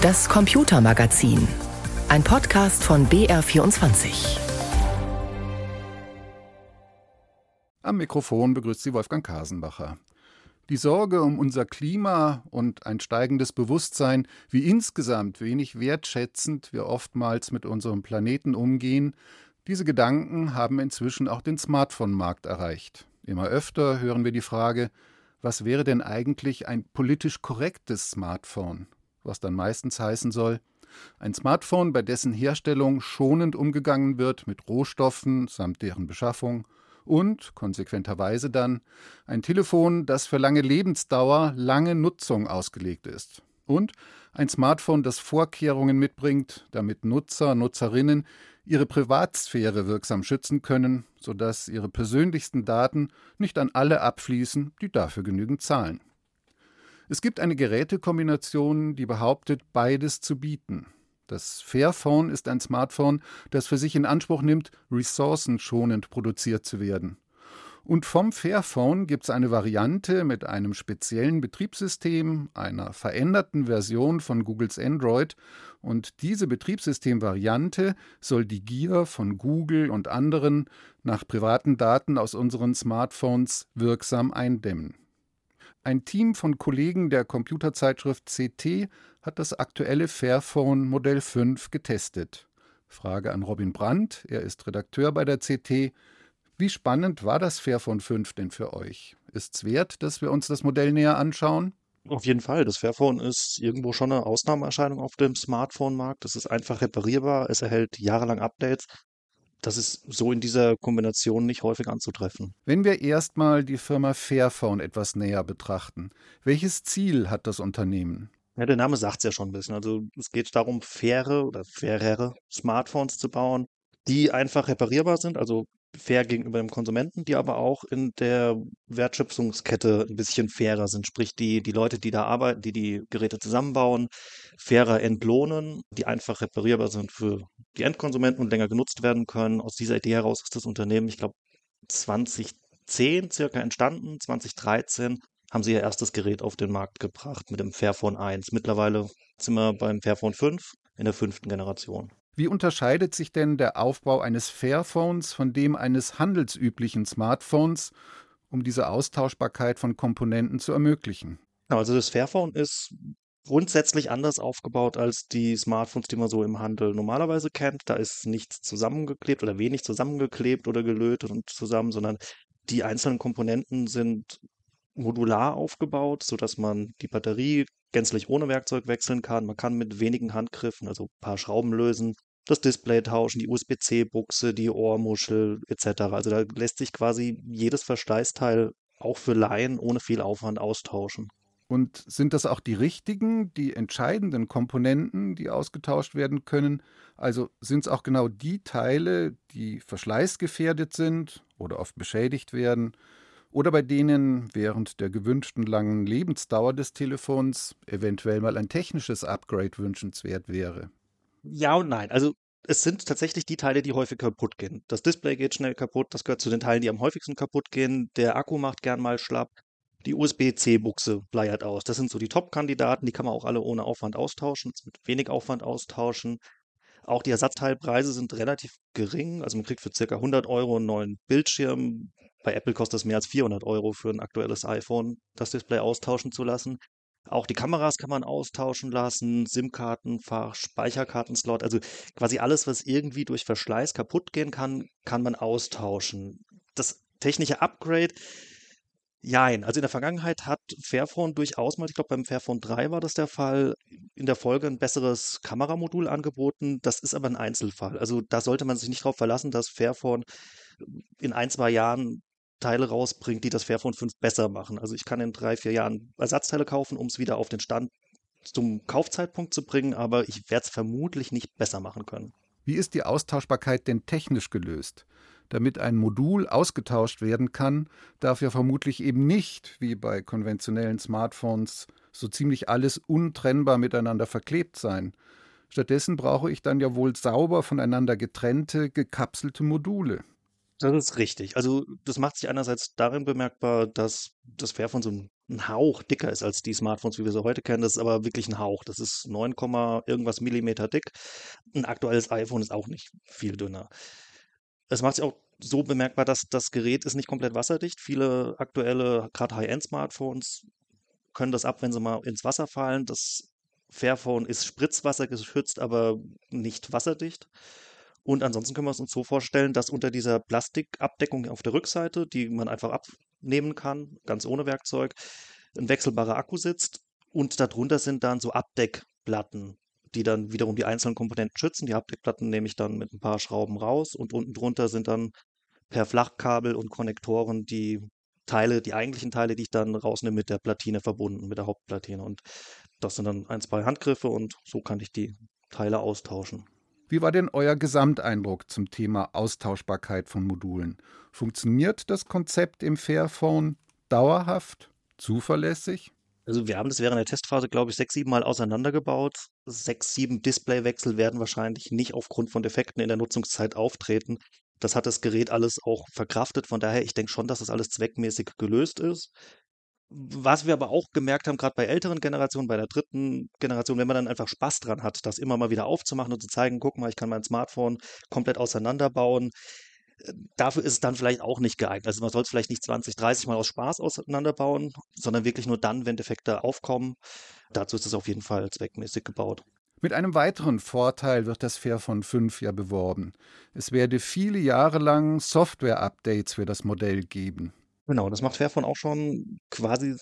Das Computermagazin. Ein Podcast von BR24. Am Mikrofon begrüßt Sie Wolfgang Kasenbacher. Die Sorge um unser Klima und ein steigendes Bewusstsein, wie insgesamt wenig wertschätzend wir oftmals mit unserem Planeten umgehen, diese Gedanken haben inzwischen auch den Smartphone-Markt erreicht. Immer öfter hören wir die Frage, was wäre denn eigentlich ein politisch korrektes Smartphone? Was dann meistens heißen soll, ein Smartphone, bei dessen Herstellung schonend umgegangen wird mit Rohstoffen samt deren Beschaffung und, konsequenterweise dann, ein Telefon, das für lange Lebensdauer, lange Nutzung ausgelegt ist. Und ein Smartphone, das Vorkehrungen mitbringt, damit Nutzer, Nutzerinnen ihre Privatsphäre wirksam schützen können, sodass ihre persönlichsten Daten nicht an alle abfließen, die dafür genügend zahlen. Es gibt eine Gerätekombination, die behauptet, beides zu bieten. Das Fairphone ist ein Smartphone, das für sich in Anspruch nimmt, ressourcenschonend produziert zu werden. Und vom Fairphone gibt es eine Variante mit einem speziellen Betriebssystem, einer veränderten Version von Googles Android. Und diese Betriebssystemvariante soll die Gier von Google und anderen nach privaten Daten aus unseren Smartphones wirksam eindämmen. Ein Team von Kollegen der Computerzeitschrift CT hat das aktuelle Fairphone Modell 5 getestet. Frage an Robin Brandt, er ist Redakteur bei der CT. Wie spannend war das Fairphone 5 denn für euch? Ist es wert, dass wir uns das Modell näher anschauen? Auf jeden Fall. Das Fairphone ist irgendwo schon eine Ausnahmeerscheinung auf dem Smartphone-Markt. Es ist einfach reparierbar, es erhält jahrelang Updates. Das ist so in dieser Kombination nicht häufig anzutreffen. Wenn wir erstmal die Firma Fairphone etwas näher betrachten, welches Ziel hat das Unternehmen? Ja, der Name sagt es ja schon ein bisschen. Also es geht darum, faire oder fairere Smartphones zu bauen, die einfach reparierbar sind, also fair gegenüber dem Konsumenten, die aber auch in der Wertschöpfungskette ein bisschen fairer sind. Sprich, die, die Leute, die da arbeiten, die die Geräte zusammenbauen, fairer entlohnen, die einfach reparierbar sind für die Endkonsumenten und länger genutzt werden können. Aus dieser Idee heraus ist das Unternehmen, ich glaube, 2010 circa entstanden, 2013 haben sie ihr erstes Gerät auf den Markt gebracht mit dem Fairphone 1. Mittlerweile sind wir beim Fairphone 5 in der fünften Generation. Wie unterscheidet sich denn der Aufbau eines Fairphones von dem eines handelsüblichen Smartphones, um diese Austauschbarkeit von Komponenten zu ermöglichen? Also das Fairphone ist grundsätzlich anders aufgebaut als die Smartphones, die man so im Handel normalerweise kennt. Da ist nichts zusammengeklebt oder wenig zusammengeklebt oder gelötet und zusammen, sondern die einzelnen Komponenten sind modular aufgebaut, sodass man die Batterie gänzlich ohne Werkzeug wechseln kann. Man kann mit wenigen Handgriffen, also ein paar Schrauben lösen, das Display tauschen, die USB-C-Buchse, die Ohrmuschel etc. Also da lässt sich quasi jedes Verschleißteil auch für Laien ohne viel Aufwand austauschen. Und sind das auch die richtigen, die entscheidenden Komponenten, die ausgetauscht werden können? Also sind es auch genau die Teile, die verschleißgefährdet sind oder oft beschädigt werden? Oder bei denen während der gewünschten langen Lebensdauer des Telefons eventuell mal ein technisches Upgrade wünschenswert wäre? Ja und nein. Also es sind tatsächlich die Teile, die häufig kaputt gehen. Das Display geht schnell kaputt, das gehört zu den Teilen, die am häufigsten kaputt gehen. Der Akku macht gern mal schlapp. Die USB-C-Buchse bleiert aus. Das sind so die Top-Kandidaten, die kann man auch alle ohne Aufwand austauschen, mit wenig Aufwand austauschen. Auch die Ersatzteilpreise sind relativ gering. Also man kriegt für ca. 100 Euro einen neuen Bildschirm. Bei Apple kostet es mehr als 400 Euro für ein aktuelles iPhone, das Display austauschen zu lassen. Auch die Kameras kann man austauschen lassen, SIM-Kartenfach, Speicherkartenslot, also quasi alles, was irgendwie durch Verschleiß kaputt gehen kann, kann man austauschen. Das technische Upgrade, jein. Also in der Vergangenheit hat Fairphone durchaus mal, ich glaube beim Fairphone 3 war das der Fall, in der Folge ein besseres Kameramodul angeboten. Das ist aber ein Einzelfall. Also da sollte man sich nicht darauf verlassen, dass Fairphone in ein, zwei Jahren Teile rausbringt, die das Fairphone 5 besser machen. Also ich kann in drei, vier Jahren Ersatzteile kaufen, um es wieder auf den Stand zum Kaufzeitpunkt zu bringen, aber ich werde es vermutlich nicht besser machen können. Wie ist die Austauschbarkeit denn technisch gelöst? Damit ein Modul ausgetauscht werden kann, darf ja vermutlich eben nicht, wie bei konventionellen Smartphones, so ziemlich alles untrennbar miteinander verklebt sein. Stattdessen brauche ich dann ja wohl sauber voneinander getrennte, gekapselte Module. Das ist richtig. Also, das macht sich einerseits darin bemerkbar, dass das Fairphone so ein Hauch dicker ist als die Smartphones, wie wir sie heute kennen. Das ist aber wirklich ein Hauch. Das ist 9, irgendwas Millimeter dick. Ein aktuelles iPhone ist auch nicht viel dünner. Es macht sich auch so bemerkbar, dass das Gerät ist nicht komplett wasserdicht. Viele aktuelle, gerade High-End-Smartphones können das ab, wenn sie mal ins Wasser fallen. Das Fairphone ist spritzwassergeschützt, aber nicht wasserdicht. Und ansonsten können wir es uns so vorstellen, dass unter dieser Plastikabdeckung auf der Rückseite, die man einfach abnehmen kann, ganz ohne Werkzeug, ein wechselbarer Akku sitzt und darunter sind dann so Abdeckplatten, die dann wiederum die einzelnen Komponenten schützen. Die Abdeckplatten nehme ich dann mit ein paar Schrauben raus und unten drunter sind dann per Flachkabel und Konnektoren die Teile, die eigentlichen Teile, die ich dann rausnehme, mit der Platine verbunden, mit der Hauptplatine. Und das sind dann ein, zwei Handgriffe und so kann ich die Teile austauschen. Wie war denn euer Gesamteindruck zum Thema Austauschbarkeit von Modulen? Funktioniert das Konzept im Fairphone dauerhaft, zuverlässig? Also wir haben das während der Testphase, glaube ich, sechs, sieben Mal auseinandergebaut. Sechs, sieben Displaywechsel werden wahrscheinlich nicht aufgrund von Defekten in der Nutzungszeit auftreten. Das hat das Gerät alles auch verkraftet. Von daher, ich denke schon, dass das alles zweckmäßig gelöst ist. Was wir aber auch gemerkt haben, gerade bei älteren Generationen, bei der dritten Generation, wenn man dann einfach Spaß dran hat, das immer mal wieder aufzumachen und zu zeigen, guck mal, ich kann mein Smartphone komplett auseinanderbauen. Äh, dafür ist es dann vielleicht auch nicht geeignet. Also man soll es vielleicht nicht 20, 30 Mal aus Spaß auseinanderbauen, sondern wirklich nur dann, wenn Defekte aufkommen. Dazu ist es auf jeden Fall zweckmäßig gebaut. Mit einem weiteren Vorteil wird das Fairphone 5 ja beworben. Es werde viele Jahre lang Software-Updates für das Modell geben. Genau, das macht Fairphone auch schon quasi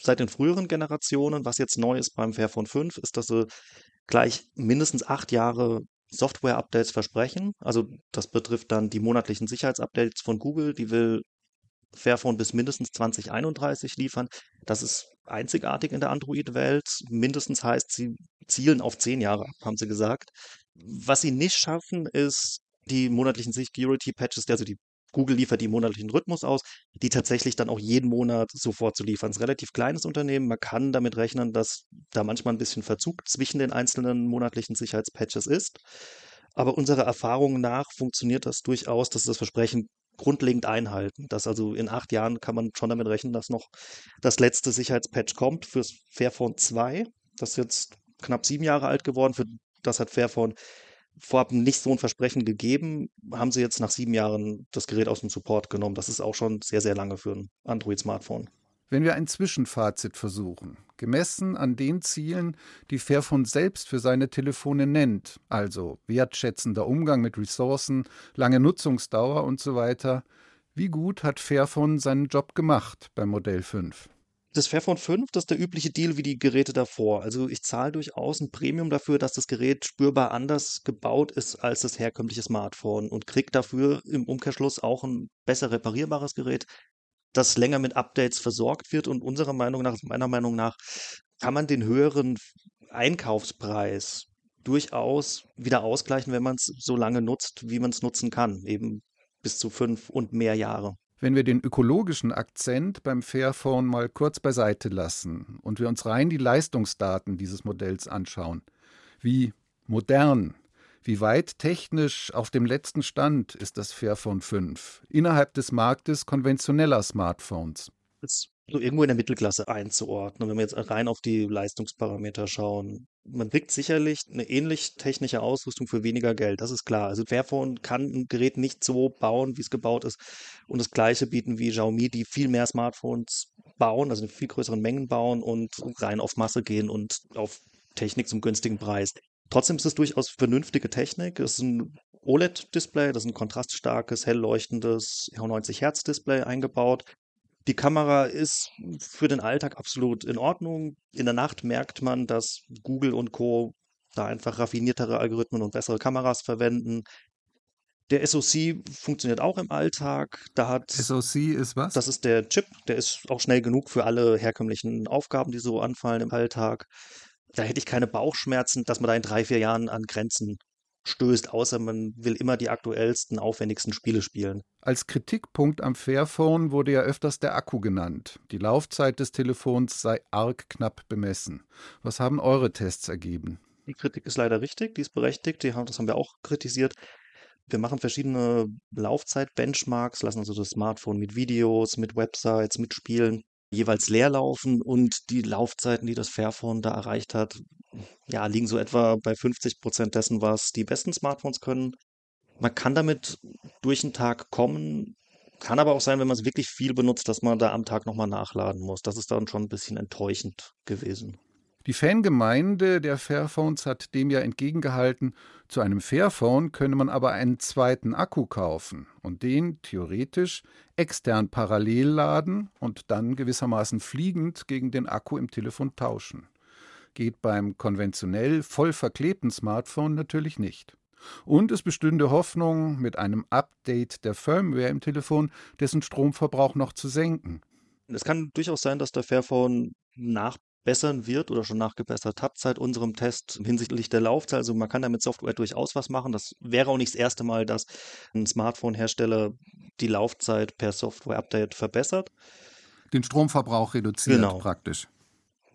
seit den früheren Generationen. Was jetzt neu ist beim Fairphone 5, ist, dass sie gleich mindestens acht Jahre Software-Updates versprechen. Also das betrifft dann die monatlichen Sicherheitsupdates von Google. Die will Fairphone bis mindestens 2031 liefern. Das ist einzigartig in der Android-Welt. Mindestens heißt, sie zielen auf zehn Jahre ab, haben sie gesagt. Was sie nicht schaffen, ist die monatlichen Security-Patches, also die Google liefert die monatlichen Rhythmus aus, die tatsächlich dann auch jeden Monat sofort zu liefern. Es ist ein relativ kleines Unternehmen. Man kann damit rechnen, dass da manchmal ein bisschen Verzug zwischen den einzelnen monatlichen Sicherheitspatches ist. Aber unserer Erfahrung nach funktioniert das durchaus, dass das Versprechen grundlegend einhalten. Dass also in acht Jahren kann man schon damit rechnen, dass noch das letzte Sicherheitspatch kommt fürs Fairphone 2. Das ist jetzt knapp sieben Jahre alt geworden. Für das hat Fairphone vorab nicht so ein Versprechen gegeben, haben sie jetzt nach sieben Jahren das Gerät aus dem Support genommen. Das ist auch schon sehr, sehr lange für ein Android-Smartphone. Wenn wir ein Zwischenfazit versuchen, gemessen an den Zielen, die Fairphone selbst für seine Telefone nennt, also wertschätzender Umgang mit Ressourcen, lange Nutzungsdauer und so weiter, wie gut hat Fairphone seinen Job gemacht beim Modell 5? Das Fairphone 5, das ist der übliche Deal wie die Geräte davor. Also ich zahle durchaus ein Premium dafür, dass das Gerät spürbar anders gebaut ist als das herkömmliche Smartphone und kriege dafür im Umkehrschluss auch ein besser reparierbares Gerät, das länger mit Updates versorgt wird. Und unserer Meinung nach, meiner Meinung nach, kann man den höheren Einkaufspreis durchaus wieder ausgleichen, wenn man es so lange nutzt, wie man es nutzen kann. Eben bis zu fünf und mehr Jahre. Wenn wir den ökologischen Akzent beim Fairphone mal kurz beiseite lassen und wir uns rein die Leistungsdaten dieses Modells anschauen, wie modern, wie weit technisch auf dem letzten Stand ist das Fairphone 5 innerhalb des Marktes konventioneller Smartphones? Das so irgendwo in der Mittelklasse einzuordnen, wenn wir jetzt rein auf die Leistungsparameter schauen. Man kriegt sicherlich eine ähnlich technische Ausrüstung für weniger Geld, das ist klar. Also Fairphone kann ein Gerät nicht so bauen, wie es gebaut ist und das gleiche bieten wie Xiaomi, die viel mehr Smartphones bauen, also in viel größeren Mengen bauen und rein auf Masse gehen und auf Technik zum günstigen Preis. Trotzdem ist es durchaus vernünftige Technik. Es ist ein OLED-Display, das ist ein kontraststarkes, hell leuchtendes 90 Hertz Display eingebaut. Die Kamera ist für den Alltag absolut in Ordnung. In der Nacht merkt man, dass Google und Co. da einfach raffiniertere Algorithmen und bessere Kameras verwenden. Der SoC funktioniert auch im Alltag. Da hat SoC ist was? Das ist der Chip, der ist auch schnell genug für alle herkömmlichen Aufgaben, die so anfallen im Alltag. Da hätte ich keine Bauchschmerzen, dass man da in drei, vier Jahren an Grenzen stößt, außer man will immer die aktuellsten, aufwendigsten Spiele spielen. Als Kritikpunkt am Fairphone wurde ja öfters der Akku genannt. Die Laufzeit des Telefons sei arg knapp bemessen. Was haben eure Tests ergeben? Die Kritik ist leider richtig, die ist berechtigt, die haben, das haben wir auch kritisiert. Wir machen verschiedene Laufzeit-Benchmarks, lassen also das Smartphone mit Videos, mit Websites, mit Spielen jeweils leer laufen und die Laufzeiten, die das Fairphone da erreicht hat, ja, liegen so etwa bei 50 Prozent dessen, was die besten Smartphones können. Man kann damit durch den Tag kommen, kann aber auch sein, wenn man es wirklich viel benutzt, dass man da am Tag nochmal nachladen muss. Das ist dann schon ein bisschen enttäuschend gewesen. Die Fangemeinde der Fairphones hat dem ja entgegengehalten, zu einem Fairphone könne man aber einen zweiten Akku kaufen und den theoretisch extern parallel laden und dann gewissermaßen fliegend gegen den Akku im Telefon tauschen. Geht beim konventionell voll verklebten Smartphone natürlich nicht. Und es bestünde Hoffnung, mit einem Update der Firmware im Telefon dessen Stromverbrauch noch zu senken. Es kann durchaus sein, dass der Fairphone nach bessern wird oder schon nachgebessert hat seit unserem Test hinsichtlich der Laufzeit. Also man kann damit Software durchaus was machen. Das wäre auch nicht das erste Mal, dass ein Smartphone-Hersteller die Laufzeit per Software-Update verbessert. Den Stromverbrauch reduziert genau. praktisch.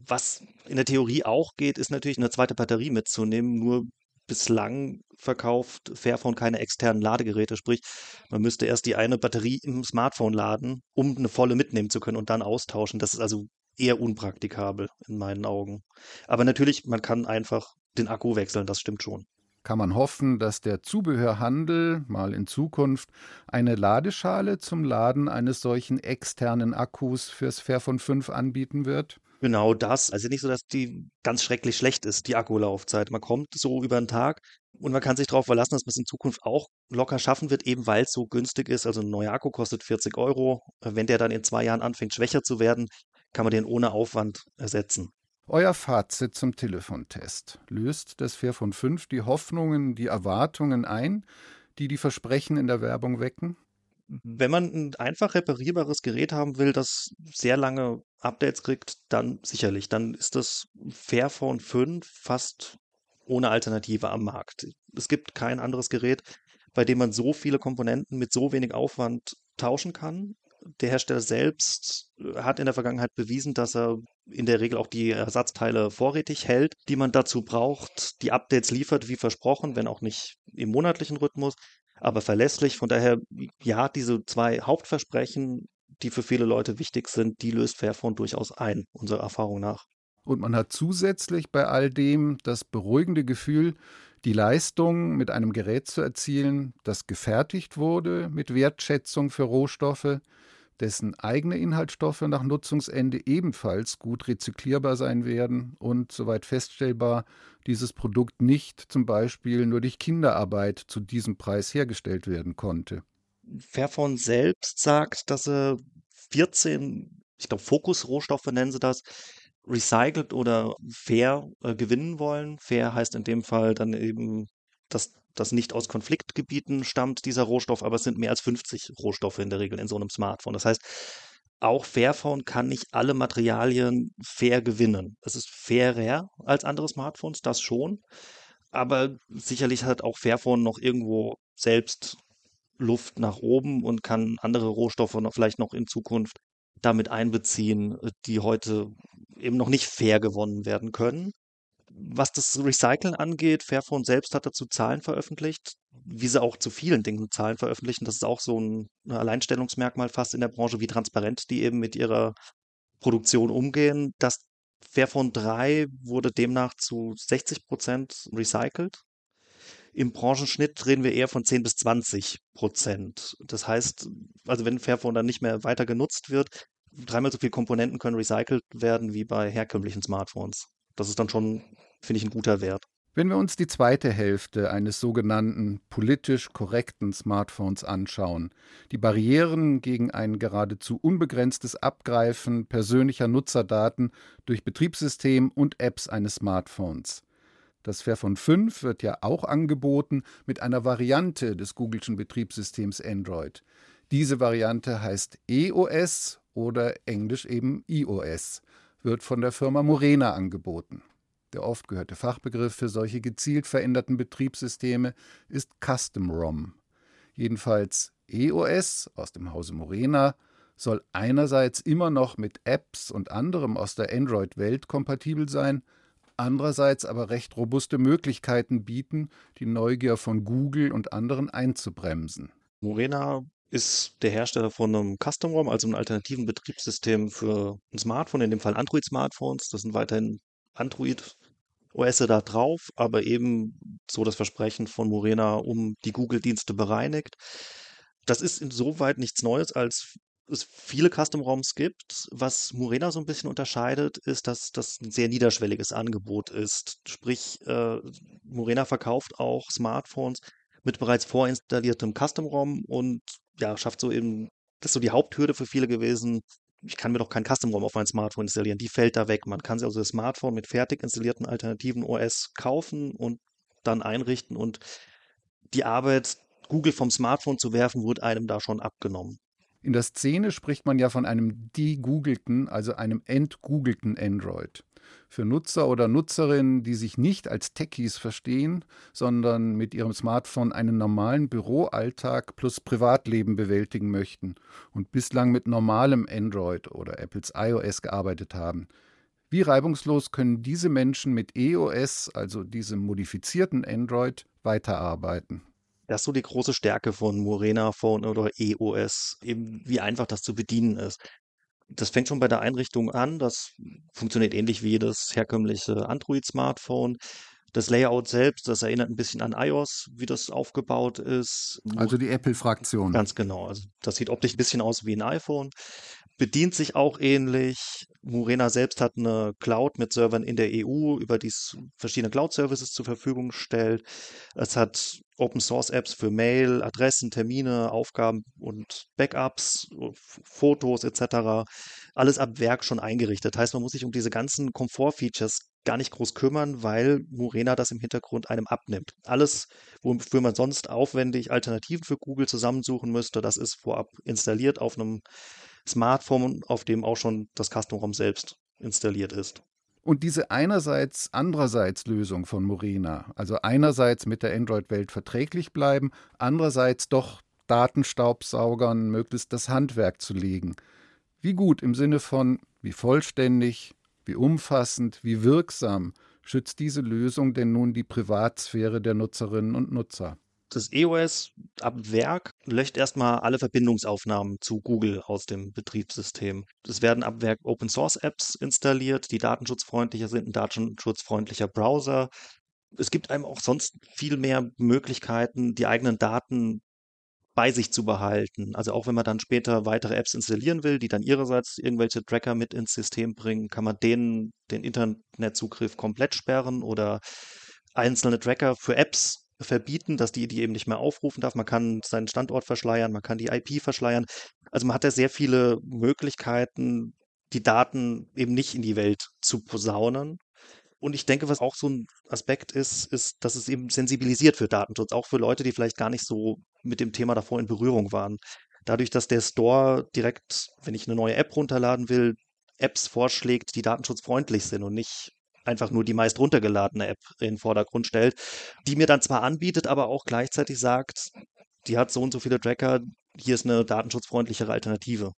Was in der Theorie auch geht, ist natürlich eine zweite Batterie mitzunehmen. Nur bislang verkauft Fairphone keine externen Ladegeräte, sprich, man müsste erst die eine Batterie im Smartphone laden, um eine volle mitnehmen zu können und dann austauschen. Das ist also eher unpraktikabel in meinen Augen. Aber natürlich, man kann einfach den Akku wechseln, das stimmt schon. Kann man hoffen, dass der Zubehörhandel mal in Zukunft eine Ladeschale zum Laden eines solchen externen Akkus fürs Fairphone 5 anbieten wird? Genau das. Also nicht so, dass die ganz schrecklich schlecht ist, die Akkulaufzeit. Man kommt so über den Tag und man kann sich darauf verlassen, dass man es in Zukunft auch locker schaffen wird, eben weil es so günstig ist. Also ein neuer Akku kostet 40 Euro. Wenn der dann in zwei Jahren anfängt, schwächer zu werden, kann man den ohne Aufwand ersetzen. Euer Fazit zum Telefontest. Löst das Fairphone 5 die Hoffnungen, die Erwartungen ein, die die Versprechen in der Werbung wecken? Wenn man ein einfach reparierbares Gerät haben will, das sehr lange Updates kriegt, dann sicherlich. Dann ist das Fairphone 5 fast ohne Alternative am Markt. Es gibt kein anderes Gerät, bei dem man so viele Komponenten mit so wenig Aufwand tauschen kann der Hersteller selbst äh, hat in der Vergangenheit bewiesen, dass er in der Regel auch die Ersatzteile vorrätig hält, die man dazu braucht, die Updates liefert wie versprochen, wenn auch nicht im monatlichen Rhythmus, aber verlässlich. Von daher, ja, diese zwei Hauptversprechen, die für viele Leute wichtig sind, die löst Fairphone durchaus ein, unserer Erfahrung nach. Und man hat zusätzlich bei all dem das beruhigende Gefühl, die Leistung mit einem Gerät zu erzielen, das gefertigt wurde mit Wertschätzung für Rohstoffe, dessen eigene Inhaltsstoffe nach Nutzungsende ebenfalls gut rezyklierbar sein werden und, soweit feststellbar, dieses Produkt nicht zum Beispiel nur durch Kinderarbeit zu diesem Preis hergestellt werden konnte. Fairphone selbst sagt, dass er 14, ich glaube, Fokusrohstoffe nennen sie das, recycelt oder fair äh, gewinnen wollen. Fair heißt in dem Fall dann eben, dass das nicht aus Konfliktgebieten stammt, dieser Rohstoff, aber es sind mehr als 50 Rohstoffe in der Regel in so einem Smartphone. Das heißt, auch Fairphone kann nicht alle Materialien fair gewinnen. Es ist fairer als andere Smartphones, das schon. Aber sicherlich hat auch Fairphone noch irgendwo selbst Luft nach oben und kann andere Rohstoffe noch, vielleicht noch in Zukunft damit einbeziehen, die heute eben noch nicht fair gewonnen werden können. Was das Recyceln angeht, Fairphone selbst hat dazu Zahlen veröffentlicht, wie sie auch zu vielen Dingen Zahlen veröffentlichen. Das ist auch so ein Alleinstellungsmerkmal fast in der Branche, wie transparent die eben mit ihrer Produktion umgehen. Das Fairphone 3 wurde demnach zu 60 Prozent recycelt. Im Branchenschnitt reden wir eher von 10 bis 20 Prozent. Das heißt, also wenn Fairphone dann nicht mehr weiter genutzt wird, dreimal so viele Komponenten können recycelt werden wie bei herkömmlichen Smartphones. Das ist dann schon, finde ich, ein guter Wert. Wenn wir uns die zweite Hälfte eines sogenannten politisch korrekten Smartphones anschauen, die Barrieren gegen ein geradezu unbegrenztes Abgreifen persönlicher Nutzerdaten durch Betriebssystem und Apps eines Smartphones. Das Fairphone 5 wird ja auch angeboten mit einer Variante des Googleschen Betriebssystems Android. Diese Variante heißt EOS oder englisch eben iOS wird von der Firma Morena angeboten. Der oft gehörte Fachbegriff für solche gezielt veränderten Betriebssysteme ist Custom ROM. Jedenfalls EOS aus dem Hause Morena soll einerseits immer noch mit Apps und anderem aus der Android-Welt kompatibel sein, andererseits aber recht robuste Möglichkeiten bieten, die Neugier von Google und anderen einzubremsen. Morena ist der Hersteller von einem Custom ROM, also einem alternativen Betriebssystem für ein Smartphone, in dem Fall Android-Smartphones. Das sind weiterhin Android OS da drauf, aber eben so das Versprechen von Morena um die Google-Dienste bereinigt. Das ist insoweit nichts Neues, als es viele Custom-ROMs gibt. Was Morena so ein bisschen unterscheidet, ist, dass das ein sehr niederschwelliges Angebot ist. Sprich, äh, Morena verkauft auch Smartphones mit bereits vorinstalliertem Custom-ROM und ja, schafft so eben, das ist so die Haupthürde für viele gewesen. Ich kann mir doch kein Custom-ROM auf mein Smartphone installieren. Die fällt da weg. Man kann sich also das Smartphone mit fertig installierten alternativen OS kaufen und dann einrichten und die Arbeit, Google vom Smartphone zu werfen, wurde einem da schon abgenommen. In der Szene spricht man ja von einem degoogelten, also einem entgoogelten Android. Für Nutzer oder Nutzerinnen, die sich nicht als Techies verstehen, sondern mit ihrem Smartphone einen normalen Büroalltag plus Privatleben bewältigen möchten und bislang mit normalem Android oder Apples iOS gearbeitet haben. Wie reibungslos können diese Menschen mit EOS, also diesem modifizierten Android, weiterarbeiten? Das ist so die große Stärke von Morena Phone oder EOS, eben wie einfach das zu bedienen ist. Das fängt schon bei der Einrichtung an. Das funktioniert ähnlich wie das herkömmliche Android-Smartphone. Das Layout selbst, das erinnert ein bisschen an iOS, wie das aufgebaut ist. Also die Apple-Fraktion. Ganz genau. Also das sieht optisch ein bisschen aus wie ein iPhone bedient sich auch ähnlich. Murena selbst hat eine Cloud mit Servern in der EU, über die es verschiedene Cloud-Services zur Verfügung stellt. Es hat Open-Source-Apps für Mail, Adressen, Termine, Aufgaben und Backups, Fotos etc. Alles ab Werk schon eingerichtet. Heißt, man muss sich um diese ganzen Komfort-Features gar nicht groß kümmern, weil Murena das im Hintergrund einem abnimmt. Alles, wofür man sonst aufwendig Alternativen für Google zusammensuchen müsste, das ist vorab installiert auf einem Smartphone, auf dem auch schon das Custom ROM selbst installiert ist. Und diese einerseits, andererseits Lösung von Morena, also einerseits mit der Android-Welt verträglich bleiben, andererseits doch Datenstaubsaugern möglichst das Handwerk zu legen. Wie gut im Sinne von wie vollständig, wie umfassend, wie wirksam schützt diese Lösung denn nun die Privatsphäre der Nutzerinnen und Nutzer? das EOS ab Werk löscht erstmal alle Verbindungsaufnahmen zu Google aus dem Betriebssystem. Es werden ab Werk Open Source Apps installiert, die datenschutzfreundlicher sind, ein datenschutzfreundlicher Browser. Es gibt einem auch sonst viel mehr Möglichkeiten, die eigenen Daten bei sich zu behalten. Also auch wenn man dann später weitere Apps installieren will, die dann ihrerseits irgendwelche Tracker mit ins System bringen, kann man denen den Internetzugriff komplett sperren oder einzelne Tracker für Apps verbieten, dass die die eben nicht mehr aufrufen darf. Man kann seinen Standort verschleiern, man kann die IP verschleiern. Also man hat ja sehr viele Möglichkeiten, die Daten eben nicht in die Welt zu posaunen. Und ich denke, was auch so ein Aspekt ist, ist, dass es eben sensibilisiert für Datenschutz, auch für Leute, die vielleicht gar nicht so mit dem Thema davor in Berührung waren. Dadurch, dass der Store direkt, wenn ich eine neue App runterladen will, Apps vorschlägt, die datenschutzfreundlich sind und nicht einfach nur die meist runtergeladene App in den Vordergrund stellt, die mir dann zwar anbietet, aber auch gleichzeitig sagt, die hat so und so viele Tracker, hier ist eine datenschutzfreundlichere Alternative.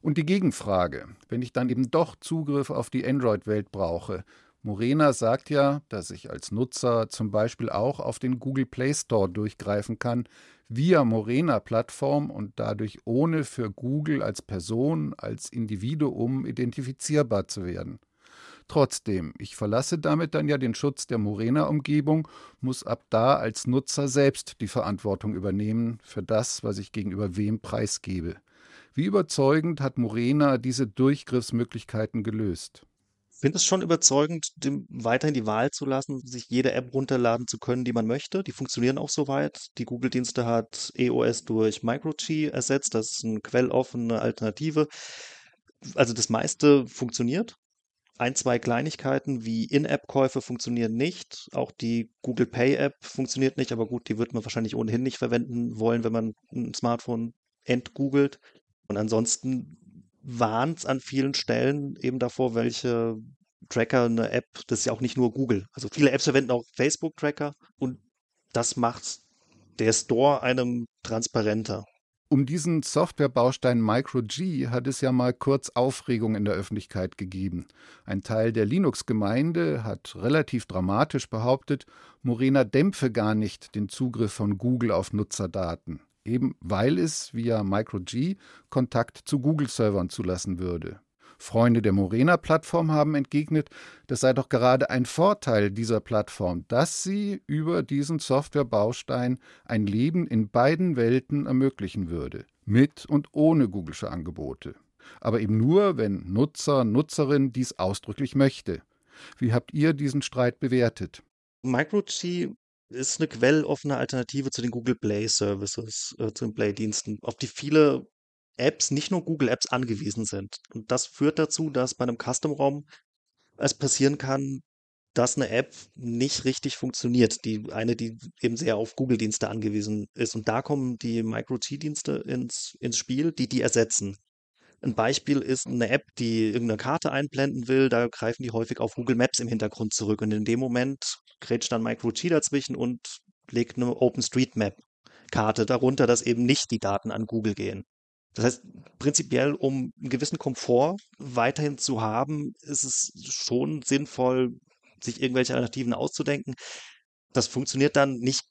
Und die Gegenfrage, wenn ich dann eben doch Zugriff auf die Android-Welt brauche, Morena sagt ja, dass ich als Nutzer zum Beispiel auch auf den Google Play Store durchgreifen kann, via Morena-Plattform und dadurch ohne für Google als Person, als Individuum identifizierbar zu werden. Trotzdem, ich verlasse damit dann ja den Schutz der Morena-Umgebung, muss ab da als Nutzer selbst die Verantwortung übernehmen für das, was ich gegenüber wem preisgebe. Wie überzeugend hat Morena diese Durchgriffsmöglichkeiten gelöst? Ich finde es schon überzeugend, dem weiterhin die Wahl zu lassen, sich jede App runterladen zu können, die man möchte. Die funktionieren auch soweit. Die Google-Dienste hat EOS durch MicroG ersetzt. Das ist eine quelloffene Alternative. Also das meiste funktioniert ein, zwei Kleinigkeiten wie In-App-Käufe funktionieren nicht. Auch die Google Pay-App funktioniert nicht, aber gut, die wird man wahrscheinlich ohnehin nicht verwenden wollen, wenn man ein Smartphone entgoogelt. Und ansonsten warnt es an vielen Stellen eben davor, welche Tracker eine App, das ist ja auch nicht nur Google. Also viele Apps verwenden auch Facebook-Tracker und das macht der Store einem transparenter. Um diesen Softwarebaustein MicroG hat es ja mal kurz Aufregung in der Öffentlichkeit gegeben. Ein Teil der Linux-Gemeinde hat relativ dramatisch behauptet, Morena dämpfe gar nicht den Zugriff von Google auf Nutzerdaten. eben weil es via MicroG Kontakt zu Google-Servern zulassen würde. Freunde der Morena-Plattform haben entgegnet, das sei doch gerade ein Vorteil dieser Plattform, dass sie über diesen Softwarebaustein ein Leben in beiden Welten ermöglichen würde, mit und ohne Google'sche Angebote. Aber eben nur, wenn Nutzer, Nutzerin dies ausdrücklich möchte. Wie habt ihr diesen Streit bewertet? MicroG ist eine quelloffene Alternative zu den Google Play Services, äh, zu den Play-Diensten, auf die viele Apps, nicht nur Google Apps, angewiesen sind. Und das führt dazu, dass bei einem Custom-ROM es passieren kann, dass eine App nicht richtig funktioniert. Die eine, die eben sehr auf Google-Dienste angewiesen ist. Und da kommen die Micro-T-Dienste ins, ins Spiel, die die ersetzen. Ein Beispiel ist eine App, die irgendeine Karte einblenden will. Da greifen die häufig auf Google Maps im Hintergrund zurück. Und in dem Moment grätscht dann MicroG dazwischen und legt eine OpenStreetMap-Karte darunter, dass eben nicht die Daten an Google gehen. Das heißt, prinzipiell, um einen gewissen Komfort weiterhin zu haben, ist es schon sinnvoll, sich irgendwelche Alternativen auszudenken. Das funktioniert dann nicht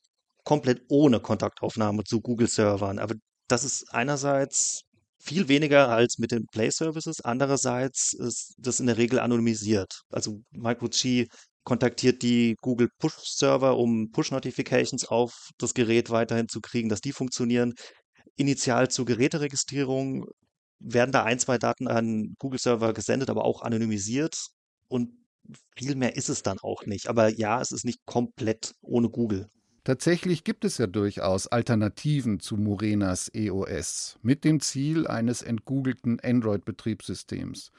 komplett ohne Kontaktaufnahme zu Google-Servern. Aber das ist einerseits viel weniger als mit den Play Services. Andererseits ist das in der Regel anonymisiert. Also MicroG kontaktiert die Google Push Server, um Push Notifications auf das Gerät weiterhin zu kriegen, dass die funktionieren. Initial zur Geräteregistrierung werden da ein, zwei Daten an Google Server gesendet, aber auch anonymisiert. Und viel mehr ist es dann auch nicht. Aber ja, es ist nicht komplett ohne Google. Tatsächlich gibt es ja durchaus Alternativen zu Morenas EOS mit dem Ziel eines entgoogelten Android-Betriebssystems.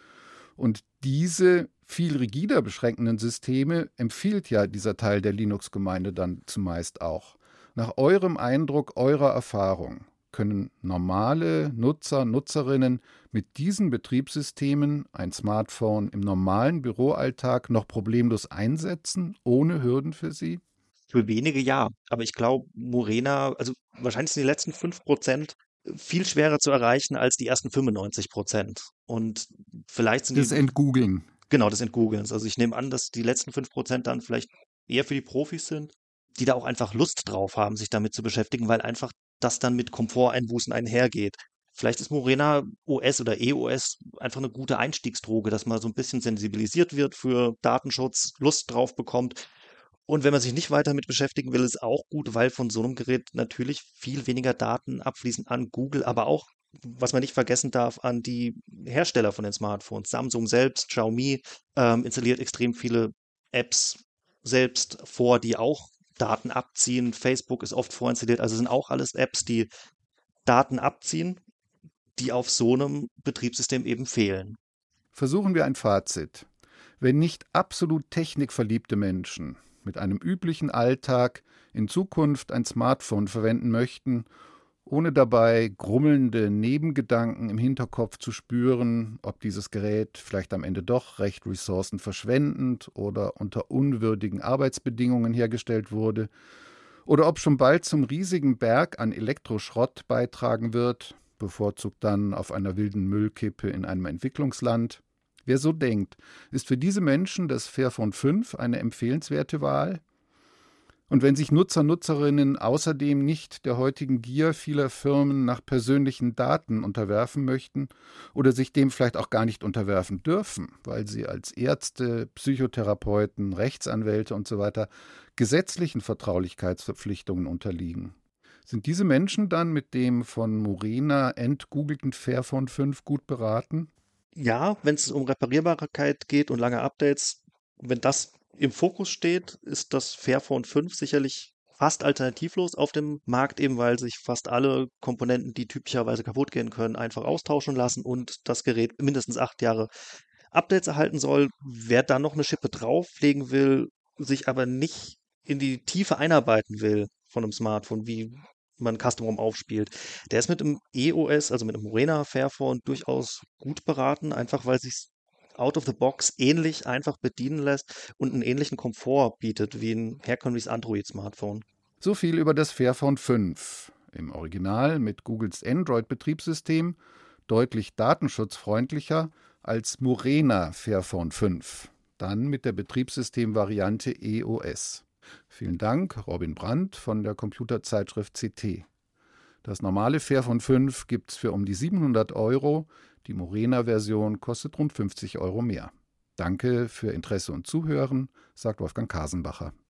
Und diese viel rigider beschränkenden Systeme empfiehlt ja dieser Teil der Linux-Gemeinde dann zumeist auch. Nach eurem Eindruck, eurer Erfahrung, können normale Nutzer, Nutzerinnen mit diesen Betriebssystemen ein Smartphone im normalen Büroalltag noch problemlos einsetzen, ohne Hürden für sie? Für wenige ja. Aber ich glaube, Morena, also wahrscheinlich sind die letzten 5% viel schwerer zu erreichen als die ersten 95 Prozent. Und vielleicht sind das die. Das Entgoogeln. Genau, das Entgoogeln. Also ich nehme an, dass die letzten 5 Prozent dann vielleicht eher für die Profis sind, die da auch einfach Lust drauf haben, sich damit zu beschäftigen, weil einfach das dann mit Komforteinbußen einhergeht. Vielleicht ist Morena OS oder EOS einfach eine gute Einstiegsdroge, dass man so ein bisschen sensibilisiert wird für Datenschutz, Lust drauf bekommt und wenn man sich nicht weiter damit beschäftigen will, ist auch gut, weil von so einem Gerät natürlich viel weniger Daten abfließen an Google, aber auch, was man nicht vergessen darf, an die Hersteller von den Smartphones. Samsung selbst, Xiaomi ähm, installiert extrem viele Apps selbst vor, die auch Daten abziehen. Facebook ist oft vorinstalliert, also sind auch alles Apps, die Daten abziehen, die auf so einem Betriebssystem eben fehlen. Versuchen wir ein Fazit. Wenn nicht absolut technikverliebte Menschen mit einem üblichen Alltag in Zukunft ein Smartphone verwenden möchten, ohne dabei grummelnde Nebengedanken im Hinterkopf zu spüren, ob dieses Gerät vielleicht am Ende doch recht ressourcenverschwendend oder unter unwürdigen Arbeitsbedingungen hergestellt wurde, oder ob schon bald zum riesigen Berg an Elektroschrott beitragen wird, bevorzugt dann auf einer wilden Müllkippe in einem Entwicklungsland. Wer so denkt, ist für diese Menschen das Fairphone 5 eine empfehlenswerte Wahl? Und wenn sich Nutzer, Nutzerinnen außerdem nicht der heutigen Gier vieler Firmen nach persönlichen Daten unterwerfen möchten oder sich dem vielleicht auch gar nicht unterwerfen dürfen, weil sie als Ärzte, Psychotherapeuten, Rechtsanwälte usw. So gesetzlichen Vertraulichkeitsverpflichtungen unterliegen, sind diese Menschen dann mit dem von Morena entgoogelten Fairphone 5 gut beraten? ja, wenn es um Reparierbarkeit geht und lange Updates, wenn das im Fokus steht, ist das Fairphone 5 sicherlich fast alternativlos auf dem Markt, eben weil sich fast alle Komponenten, die typischerweise kaputt gehen können, einfach austauschen lassen und das Gerät mindestens acht Jahre Updates erhalten soll. Wer dann noch eine Schippe drauflegen will, sich aber nicht in die Tiefe einarbeiten will von einem Smartphone, wie man Custom ROM aufspielt. Der ist mit dem EOS, also mit dem Morena Fairphone, durchaus gut beraten, einfach weil sich out of the box ähnlich einfach bedienen lässt und einen ähnlichen Komfort bietet wie ein herkömmliches Android-Smartphone. So viel über das Fairphone 5. Im Original mit Googles Android-Betriebssystem deutlich datenschutzfreundlicher als Morena Fairphone 5. Dann mit der Betriebssystemvariante EOS. Vielen Dank, Robin Brandt von der Computerzeitschrift CT. Das normale Fair von 5 gibt es für um die 700 Euro. Die Morena-Version kostet rund 50 Euro mehr. Danke für Interesse und Zuhören, sagt Wolfgang Kasenbacher.